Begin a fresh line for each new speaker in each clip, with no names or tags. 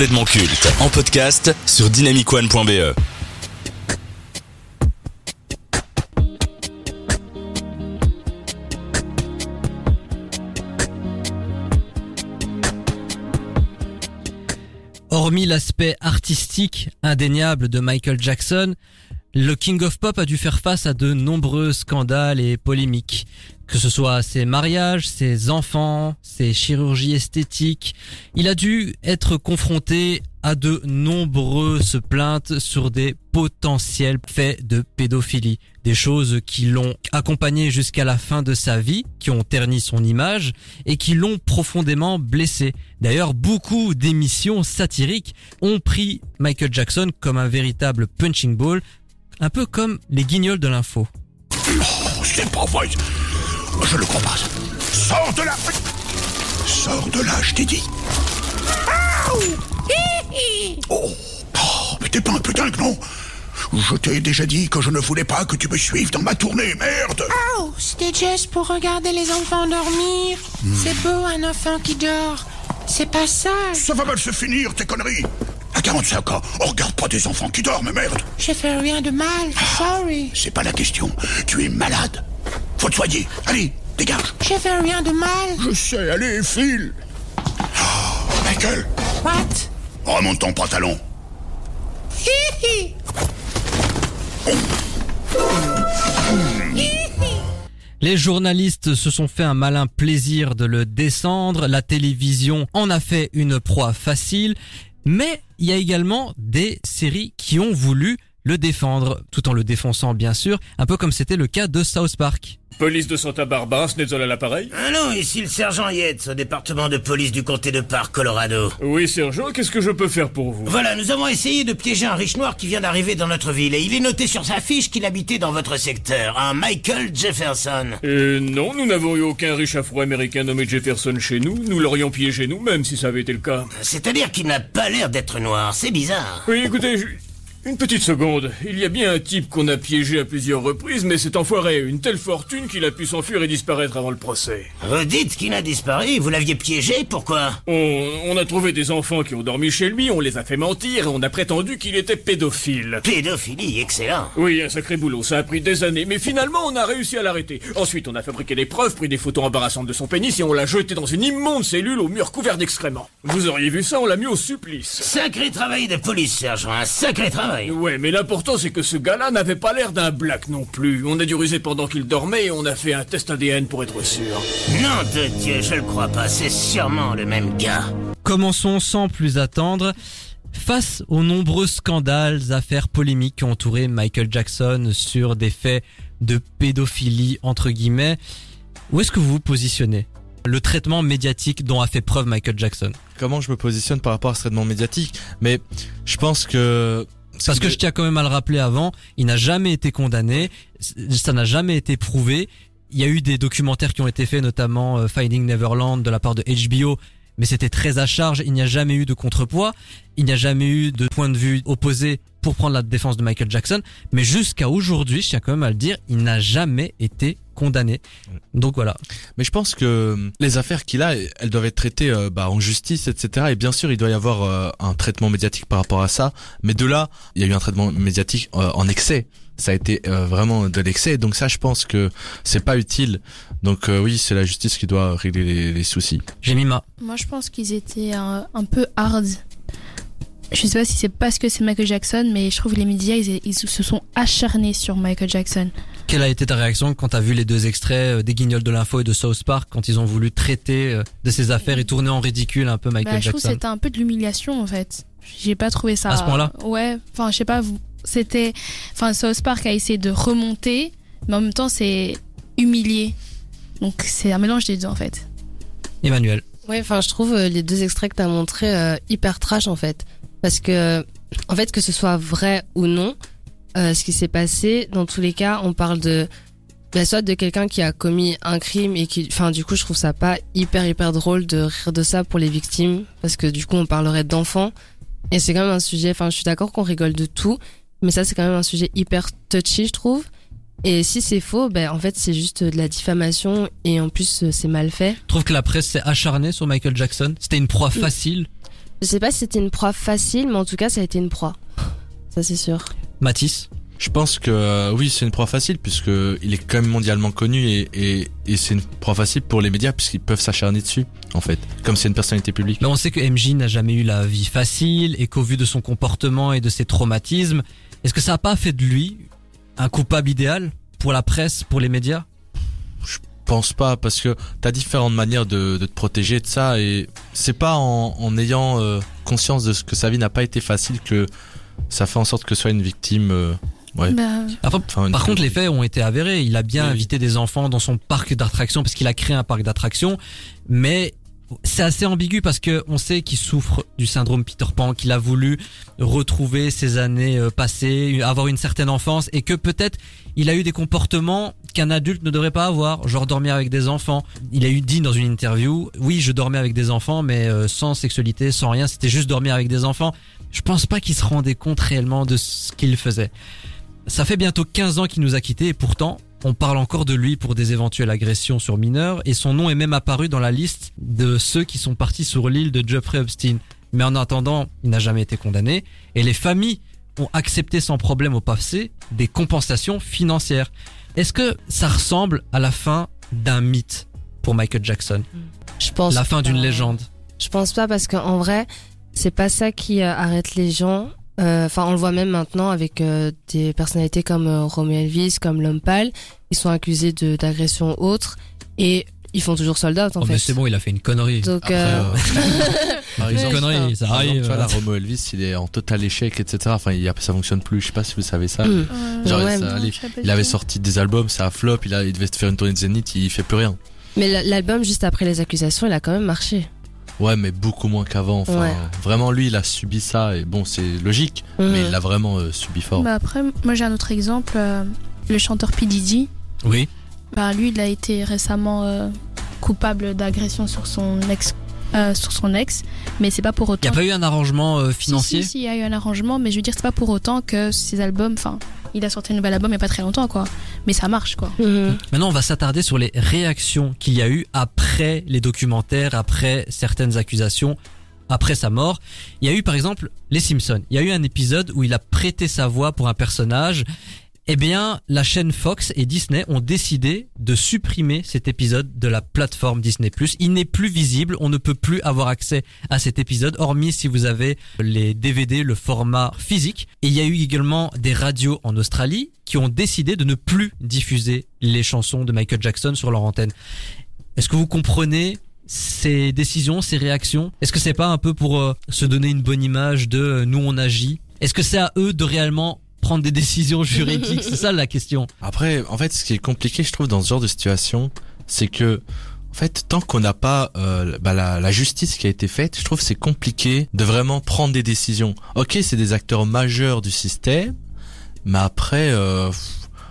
complètement culte en podcast sur dynamicone.be.
Hormis l'aspect artistique indéniable de Michael Jackson, le King of Pop a dû faire face à de nombreux scandales et polémiques. Que ce soit ses mariages, ses enfants, ses chirurgies esthétiques, il a dû être confronté à de nombreuses plaintes sur des potentiels faits de pédophilie. Des choses qui l'ont accompagné jusqu'à la fin de sa vie, qui ont terni son image et qui l'ont profondément blessé. D'ailleurs, beaucoup d'émissions satiriques ont pris Michael Jackson comme un véritable punching ball, un peu comme les guignols de l'info.
Oh, c'est pas vrai. Je le crois pas. Sors de là Sors de là, je t'ai dit. Oh, oh mais t'es pas un putain que non Je t'ai déjà dit que je ne voulais pas que tu me suives dans ma tournée, merde
Oh, c'était juste pour regarder les enfants dormir. C'est beau un enfant qui dort. C'est pas ça.
Ça va mal se finir, tes conneries 45 ans, on regarde pas des enfants qui dorment, merde
J'ai fait rien de mal. Sorry.
C'est pas la question. Tu es malade. Faut te soigner. Allez, dégage.
J'ai fait rien de mal.
Je sais, allez, file. Oh, Michael,
What?
remonte ton pantalon.
Hihi.
Les journalistes se sont fait un malin plaisir de le descendre, la télévision en a fait une proie facile, mais il y a également des séries qui ont voulu le défendre, tout en le défonçant bien sûr, un peu comme c'était le cas de South Park.
Police de Santa Barbara, Snetzel à l'appareil?
Ah non, ici le sergent Yates, au département de police du comté de Park, Colorado.
Oui, sergent, qu'est-ce que je peux faire pour vous?
Voilà, nous avons essayé de piéger un riche noir qui vient d'arriver dans notre ville et il est noté sur sa fiche qu'il habitait dans votre secteur, un Michael Jefferson.
Euh, non, nous n'avons eu aucun riche afro-américain nommé Jefferson chez nous. Nous l'aurions piégé nous-mêmes si ça avait été le cas.
C'est-à-dire qu'il n'a pas l'air d'être noir, c'est bizarre.
Oui, écoutez, je- une petite seconde. Il y a bien un type qu'on a piégé à plusieurs reprises, mais cet enfoiré a une telle fortune qu'il a pu s'enfuir et disparaître avant le procès.
Vous dites qu'il a disparu, vous l'aviez piégé, pourquoi?
On, on a trouvé des enfants qui ont dormi chez lui, on les a fait mentir et on a prétendu qu'il était pédophile.
Pédophilie, excellent.
Oui, un sacré boulot, ça a pris des années, mais finalement on a réussi à l'arrêter. Ensuite on a fabriqué des preuves, pris des photos embarrassantes de son pénis et on l'a jeté dans une immonde cellule au mur couvert d'excréments. Vous auriez vu ça, on l'a mis au supplice.
Sacré travail de police, sergent, un sacré travail.
Ouais, mais l'important c'est que ce gars-là n'avait pas l'air d'un black non plus. On a dû ruser pendant qu'il dormait et on a fait un test ADN pour être sûr.
Non de Dieu, je le crois pas, c'est sûrement le même gars.
Commençons sans plus attendre. Face aux nombreux scandales, affaires polémiques qui ont entouré Michael Jackson sur des faits de pédophilie entre guillemets, où est-ce que vous vous positionnez? Le traitement médiatique dont a fait preuve Michael Jackson.
Comment je me positionne par rapport à ce traitement médiatique? Mais je pense que...
Parce que je tiens quand même à le rappeler avant, il n'a jamais été condamné, ça n'a jamais été prouvé. Il y a eu des documentaires qui ont été faits, notamment euh, Finding Neverland de la part de HBO, mais c'était très à charge, il n'y a jamais eu de contrepoids, il n'y a jamais eu de point de vue opposé pour prendre la défense de Michael Jackson, mais jusqu'à aujourd'hui, je tiens quand même à le dire, il n'a jamais été condamné. Donc voilà.
Mais je pense que euh, les affaires qu'il a, elles doivent être traitées euh, bah, en justice, etc. Et bien sûr, il doit y avoir euh, un traitement médiatique par rapport à ça. Mais de là, il y a eu un traitement médiatique euh, en excès. Ça a été euh, vraiment de l'excès. Donc ça, je pense que c'est pas utile. Donc euh, oui, c'est la justice qui doit régler les, les soucis.
J'ai mis ma.
Moi, je pense qu'ils étaient un, un peu hard. Je sais pas si c'est parce que c'est Michael Jackson, mais je trouve que les médias, ils, ils se sont acharnés sur Michael Jackson.
Quelle a été ta réaction quand t'as vu les deux extraits euh, des Guignols de l'info et de South Park quand ils ont voulu traiter euh, de ces affaires et tourner en ridicule un peu Michael
Bah, je trouve que
Jackson?
c'était un peu de l'humiliation, en fait. J'ai pas trouvé ça.
À ce point-là?
Ouais. Enfin, je sais pas, vous- c'était. Enfin, South Park a essayé de remonter, mais en même temps, c'est humilié. Donc, c'est un mélange des deux, en fait.
Emmanuel.
Ouais, enfin, je trouve euh, les deux extraits que t'as montrés euh, hyper trash en fait, parce que en fait que ce soit vrai ou non, euh, ce qui s'est passé, dans tous les cas, on parle de bah, soit de quelqu'un qui a commis un crime et qui, enfin, du coup, je trouve ça pas hyper hyper drôle de rire de ça pour les victimes, parce que du coup, on parlerait d'enfants et c'est quand même un sujet. Enfin, je suis d'accord qu'on rigole de tout, mais ça, c'est quand même un sujet hyper touchy, je trouve. Et si c'est faux, ben en fait, c'est juste de la diffamation et en plus, c'est mal fait.
Je trouve que la presse s'est acharnée sur Michael Jackson. C'était une proie facile.
Je sais pas si c'était une proie facile, mais en tout cas, ça a été une proie. Ça, c'est sûr.
Matisse
Je pense que euh, oui, c'est une proie facile puisque il est quand même mondialement connu et, et, et c'est une proie facile pour les médias puisqu'ils peuvent s'acharner dessus en fait, comme c'est une personnalité publique.
Mais on sait que MJ n'a jamais eu la vie facile et qu'au vu de son comportement et de ses traumatismes, est-ce que ça n'a pas fait de lui un coupable idéal pour la presse, pour les médias?
Je pense pas parce que t'as différentes manières de, de te protéger de ça et c'est pas en, en ayant euh, conscience de ce que sa vie n'a pas été facile que ça fait en sorte que ce soit une victime. euh, ouais.
Bah,
Enfin,
Par contre, les faits ont été avérés. Il a bien
Oui,
invité des enfants dans son parc d'attractions parce qu'il a créé un parc d'attractions. Mais c'est assez ambigu parce que on sait qu'il souffre du syndrome Peter Pan, qu'il a voulu retrouver ses années euh, passées, avoir une certaine enfance et que peut-être il a eu des comportements qu'un adulte ne devrait pas avoir, genre dormir avec des enfants. Il a eu dit dans une interview, oui, je dormais avec des enfants, mais euh, sans sexualité, sans rien, c'était juste dormir avec des enfants. Je pense pas qu'il se rendait compte réellement de ce qu'il faisait. Ça fait bientôt 15 ans qu'il nous a quittés et pourtant, on parle encore de lui pour des éventuelles agressions sur mineurs et son nom est même apparu dans la liste de ceux qui sont partis sur l'île de Jeffrey Epstein. Mais en attendant, il n'a jamais été condamné et les familles ont accepté sans problème au passé des compensations financières. Est-ce que ça ressemble à la fin d'un mythe pour Michael Jackson?
Je pense.
La fin d'une légende
Je pense pas parce qu'en vrai, c'est pas ça qui euh, arrête les gens. Euh, Enfin, on le voit même maintenant avec euh, des personnalités comme Romeo Elvis, comme l'homme pâle. Ils sont accusés d'agressions autres et ils font toujours sold out en
Oh
fait.
mais c'est bon, il a fait une connerie.
Donc,
Après,
euh,
euh,
Une connerie, ça
exemple,
arrive.
tu vois, la Romo Elvis, il est en total échec, etc. Enfin, il ça fonctionne plus. Je sais pas si vous savez ça.
euh,
Genre,
Ouais,
ça Il avait sorti des albums, ça a flop. Il, a, il devait faire une tournée de Zénith, il fait plus rien.
Mais l'album juste après les accusations, il a quand même marché.
Ouais, mais beaucoup moins qu'avant. Enfin,
Ouais.
vraiment, lui, il a subi ça et bon, c'est logique,
Mhm.
mais il l'a vraiment euh, subi fort.
Bah après, moi j'ai un autre exemple. euh, le chanteur P. Diddy.
Oui.
Bah, lui, il a été récemment euh, coupable d'agression sur son ex, euh, sur son ex, mais c'est pas pour
Il
autant.
n'y a pas eu un arrangement euh,
Si,
financier
si, si, il y a eu un arrangement, mais je veux dire, c'est pas pour autant que ses albums, enfin, il a sorti un nouvel album il y a pas très longtemps, quoi. Mais ça marche, quoi.
Mhm.
Maintenant, on va s'attarder sur les réactions qu'il y a eu après les documentaires, après certaines accusations, après sa mort. Il y a eu, par exemple, Les Simpsons. Il y a eu un épisode où il a prêté sa voix pour un personnage. Eh bien, la chaîne Fox et Disney ont décidé de supprimer cet épisode de la plateforme Disney+. Il n'est plus visible, on ne peut plus avoir accès à cet épisode, hormis si vous avez les DVD, le format physique. Et il y a eu également des radios en Australie qui ont décidé de ne plus diffuser les chansons de Michael Jackson sur leur antenne. Est-ce que vous comprenez ces décisions, ces réactions? Est-ce que c'est pas un peu pour euh, se donner une bonne image de euh, nous on agit? Est-ce que c'est à eux de réellement prendre des décisions juridiques C'est ça la question.
Après, en fait, ce qui est compliqué, je trouve, dans ce genre de situation, c'est que, en fait, tant qu'on n'a pas euh, bah, la, justice qui a été faite, je trouve c'est compliqué de vraiment prendre des décisions. Ok, c'est des acteurs majeurs du système, mais après, euh,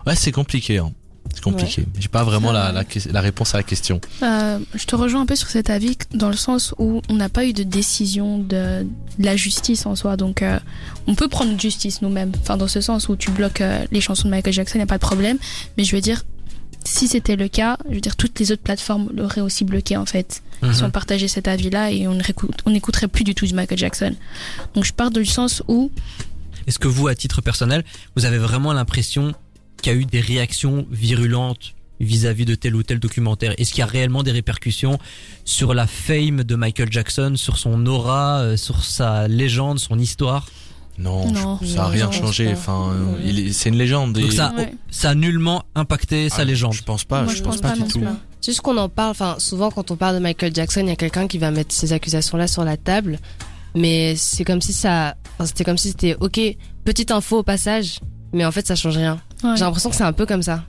ouais, c'est compliqué. Hein. C'est compliqué. J'ai pas vraiment la, la réponse à la question.
Euh, je te rejoins un peu sur cet avis dans le sens où on n'a pas eu de décision de, de la justice en soi. Donc, euh, on peut prendre justice nous-mêmes. Enfin, dans ce sens où tu bloques euh, les chansons de Michael Jackson, il n'y a pas de problème. Mais je veux dire, si c'était le cas, je veux dire, toutes les autres plateformes l'auraient aussi bloqué en fait. Si on partageait cet avis-là et on n'écouterait plus du tout du Michael Jackson. Donc, je pars du sens où
Est-ce que vous, à titre personnel, vous avez vraiment l'impression qu'il y a eu des réactions virulentes vis-à-vis de tel ou tel documentaire? Est-ce qu'il y a réellement des répercussions sur la fame de Michael Jackson, sur son aura, euh, sur sa légende, son histoire?
Non,
Non.
je- ça a rien
Non,
changé. Enfin, c'est une légende.
Donc ça,
Ouais.
ça a nullement impacté sa
Ah,
légende.
Je pense pas.
Moi,
je, pense, pas, du tout.
C'est juste qu'on en parle, enfin, souvent quand on parle de Michael Jackson, il y a quelqu'un qui va mettre ces accusations-là sur la table. Mais c'est comme si ça, enfin, c'était comme si c'était, ok, petite info au passage, mais en fait ça change rien.
Ouais,
J'ai l'impression que c'est un peu comme ça.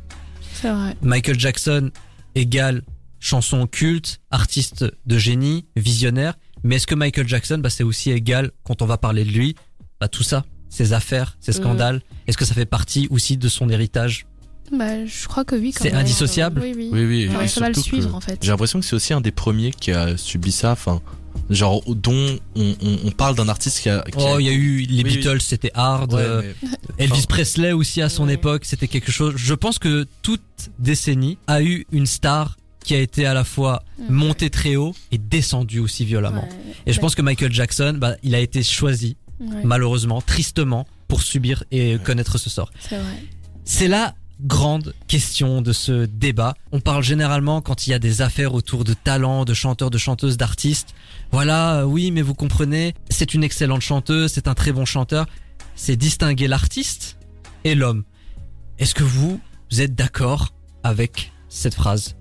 c'est vrai.
Michael Jackson égale chanson culte, artiste de génie, visionnaire. Mais est-ce que Michael Jackson, bah, c'est aussi égal quand on va parler de lui, bah, tout ça, ses affaires, ses scandales, est-ce que ça fait partie aussi de son héritage?
Bah, je crois que oui.
C'est indissociable?
Oui, oui.
Oui,
ça va le suivre
que-
en fait.
J'ai l'impression que c'est aussi un des premiers qui a subi ça. Enfin, genre dont on, on, on parle d'un artiste qui a. qui
Oh, il y a eu les
Oui, oui.
Beatles, c'était hard.
Ouais,
euh,
mais-
Elvis
Enfin-
Presley aussi à son
Ouais.
époque, c'était quelque chose. Je pense que toute décennie a eu une star qui a été à la fois
Mm.
monté très haut et descendu aussi violemment.
Ouais.
Et je pense que Michael Jackson, bah, il a été choisi,
Ouais,
malheureusement, tristement, pour subir et connaître ce sort.
c'est vrai.
Grande question de ce débat. On parle généralement quand il y a des affaires autour de talents, de chanteurs, de chanteuses, d'artistes. Voilà, euh, oui, mais vous comprenez, c'est une excellente chanteuse, c'est un très bon chanteur. C'est distinguer l'artiste et l'homme. Est-ce que vous, vous êtes d'accord avec cette phrase?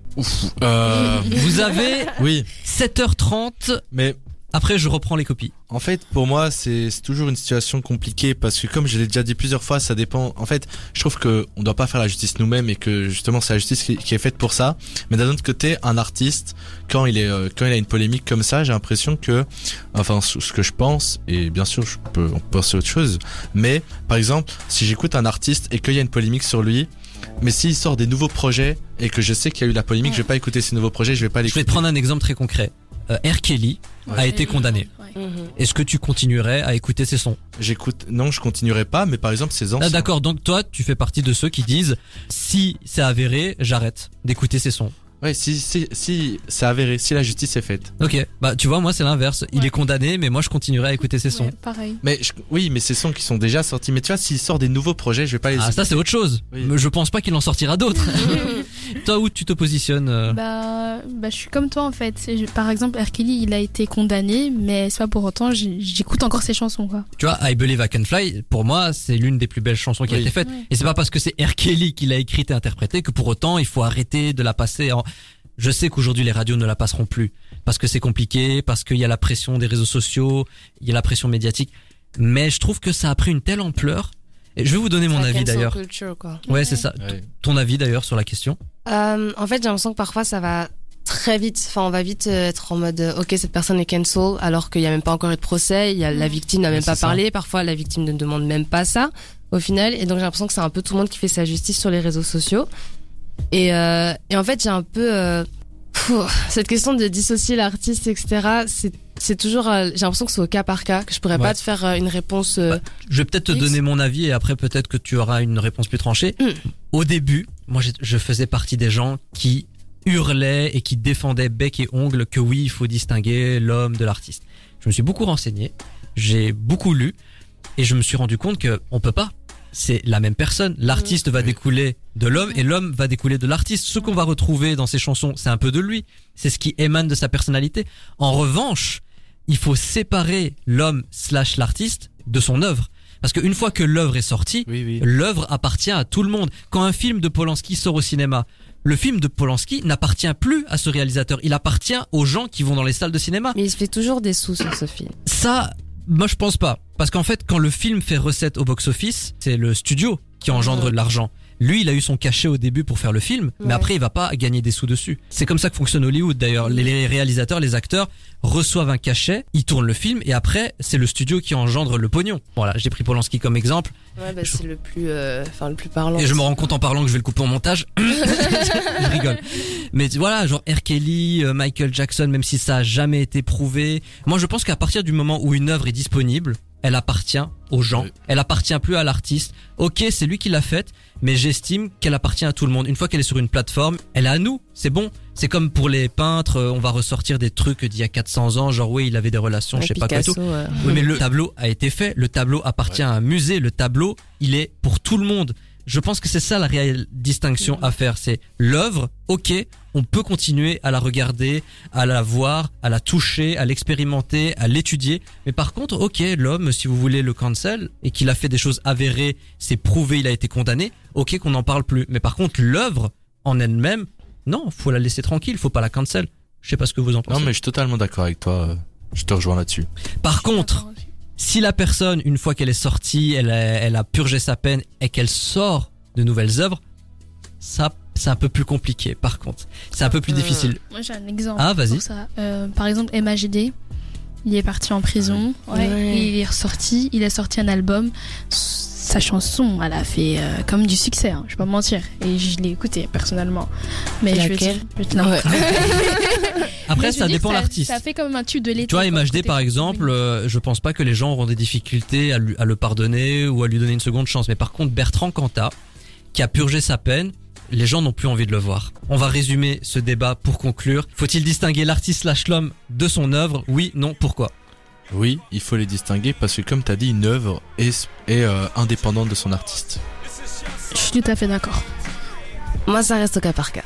Euh,
Vous avez
oui,
7h30,
mais
après je reprends les copies.
En fait, pour moi, c'est c'est toujours une situation compliquée parce que comme je l'ai déjà dit plusieurs fois, ça dépend. En fait, je trouve que on doit pas faire la justice nous-mêmes et que justement c'est la justice qui, qui est faite pour ça. Mais d'un autre côté, un artiste, quand il est euh, quand il a une polémique comme ça, j'ai l'impression que, enfin, ce que je pense et bien sûr, je peux on peut penser autre chose. Mais par exemple, si j'écoute un artiste et qu'il y a une polémique sur lui. Mais s'il sort des nouveaux projets et que je sais qu'il y a eu la polémique, je vais pas écouter ces nouveaux projets, je vais pas
Je vais te prendre un exemple très concret. Euh, R. Kelly a été condamné.
Ouais.
Mhm.
Est-ce que tu continuerais à écouter ses sons?
J'écoute, non, je continuerai pas, mais par exemple, ces anciens.
Ah, D'accord, donc toi, tu fais partie de ceux qui disent si c'est avéré, j'arrête d'écouter ces sons.
Ouais, si, si, si, c'est avéré, si la justice est faite.
Ok, bah tu vois, moi c'est l'inverse. Il
Ouais.
est condamné, mais moi je continuerai à écouter ses sons.
Ouais, pareil.
Mais je- oui, mais ces sons qui sont déjà sortis. Mais tu vois, s'il sort des nouveaux projets, je vais pas les.
Ah, ça c'est autre chose.
Oui.
Mais je pense pas qu'il en sortira d'autres. toi, où tu te positionnes euh
Bah, bah, je suis comme toi en fait. Je- Par exemple, R. Kelly, il a été condamné, mais c'est pas pour autant, j'écoute encore ses chansons quoi.
Tu vois, I Believe I Can Fly, pour moi, c'est l'une des plus belles chansons qui a
Oui.
été faite.
Ouais.
Et c'est pas parce que c'est R. Kelly qui l'a écrite et interprétée que pour autant il faut arrêter de la passer en... Je sais qu'aujourd'hui les radios ne la passeront plus. Parce que c'est compliqué, parce qu'il y a la pression des réseaux sociaux, il y a la pression médiatique. Mais je trouve que ça a pris une telle ampleur. Et je vais vous donner mon avis d'ailleurs.
culture, quoi.
Ouais, c'est ça.
Ouais.
Ton avis d'ailleurs sur la question.
Euh, en fait, j'ai l'impression que parfois ça va très vite. Enfin, on va vite euh, être en mode euh, ok, cette personne est cancel, alors qu'il y a même pas encore eu de procès. Il y a la victime n'a
Ouais,
même pas
ça.
parlé. Parfois, la victime ne demande même pas ça au final. Et donc, j'ai l'impression que c'est un peu tout le monde qui fait sa justice sur les réseaux sociaux. Et, euh, et en fait, j'ai un peu euh, cette question de dissocier l'artiste, etc. C'est c'est toujours. euh, j'ai l'impression que c'est au cas par cas que je pourrais
Ouais.
pas te faire euh, une réponse. euh,
Bah, Je vais peut-être te donner mon avis et après peut-être que tu auras une réponse plus tranchée.
Mm.
Au début, moi je faisais partie des gens qui hurlaient et qui défendaient bec et ongle que oui, il faut distinguer l'homme de l'artiste. Je me suis beaucoup renseigné, j'ai beaucoup lu et je me suis rendu compte que on peut pas. C'est la même personne. L'artiste va découler de l'homme et l'homme va découler de l'artiste. Ce qu'on va retrouver dans ses chansons, c'est un peu de lui. C'est ce qui émane de sa personnalité. En revanche, il faut séparer l'homme slash l'artiste de son œuvre. Parce qu'une fois que l'œuvre est sortie,
Oui, oui.
l'œuvre appartient à tout le monde. Quand un film de Polanski sort au cinéma, le film de Polanski n'appartient plus à ce réalisateur. Il appartient aux gens qui vont dans les salles de cinéma.
Mais il se fait toujours des sous sur ce film.
Ça, moi je pense pas. Parce qu'en fait, quand le film fait recette au box-office, c'est le studio qui engendre de l'argent. Lui, il a eu son cachet au début pour faire le film, mais après, il va pas gagner des sous dessus. C'est comme ça que fonctionne Hollywood d'ailleurs. Les- réalisateurs, les acteurs reçoivent un cachet, ils tournent le film, et après, c'est le studio qui engendre le pognon. Voilà, j'ai pris Polanski comme exemple,
Ouais, bah,
Je-
c'est le plus, euh, enfin le plus parlant.
et je me rends compte en parlant que je vais le couper en montage. je rigole. Mais voilà, genre R. Kelly, euh, Michael Jackson, même si ça a jamais été prouvé. Moi, je pense qu'à partir du moment où une œuvre est disponible, elle appartient aux gens. Elle appartient plus à l'artiste. Ok, c'est lui qui l'a faite, mais j'estime qu'elle appartient à tout le monde. Une fois qu'elle est sur une plateforme, elle est à nous. C'est bon. C'est comme pour les peintres, euh, on va ressortir des trucs d'il y a 400 ans, genre oui, il avait des relations,
Ouais,
je sais pas quoi et tout.
Euh,
Oui, mais le tableau a été fait. Le tableau appartient à un musée. Le tableau, il est pour tout le monde. Je pense que c'est ça la réelle distinction à faire. C'est l'œuvre. Ok, on peut continuer à la regarder, à la voir, à la toucher, à l'expérimenter, à l'étudier. Mais par contre, ok, l'homme, si vous voulez le cancel et qu'il a fait des choses avérées, c'est prouvé, il a été condamné. Ok, qu'on n'en parle plus. Mais par contre, l'œuvre en elle-même, non, faut la laisser tranquille. Faut pas la cancel. Je sais pas ce que vous en pensez.
Non, mais je suis totalement d'accord avec toi. Je te rejoins là-dessus.
Par contre, si la personne, une fois qu'elle est sortie, elle a, elle a purgé sa peine et qu'elle sort de nouvelles œuvres, ça, c'est un peu plus compliqué. Par contre, c'est un peu plus
Euh,
difficile.
Moi j'ai un exemple.
Ah, vas-y.
pour ça. Euh, par exemple, MAGD, il est parti en prison, ouais,
Ouais.
et il est ressorti, il a sorti un album. Sa chanson, elle a fait euh, comme du succès, hein, je vais pas mentir. Et je l'ai écouté personnellement. Mais je veux dire- je
Ouais.
Après, ça dépend de l'artiste.
Ça fait comme un tube de l'été.
Tu vois, MHD par exemple, euh, je pense pas que les gens auront des difficultés à, lui- à le pardonner ou à lui donner une seconde chance. Mais par contre, Bertrand Cantat, qui a purgé sa peine, les gens n'ont plus envie de le voir. On va résumer ce débat pour conclure. Faut-il distinguer l'artiste slash l'homme de son œuvre? Oui, non, pourquoi?
Oui, il faut les distinguer parce que comme t'as dit, une œuvre est, est euh, indépendante de son artiste.
Je suis tout à fait d'accord.
Moi, ça reste au cas par cas.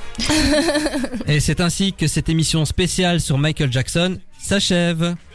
Et c'est ainsi que cette émission spéciale sur Michael Jackson s'achève.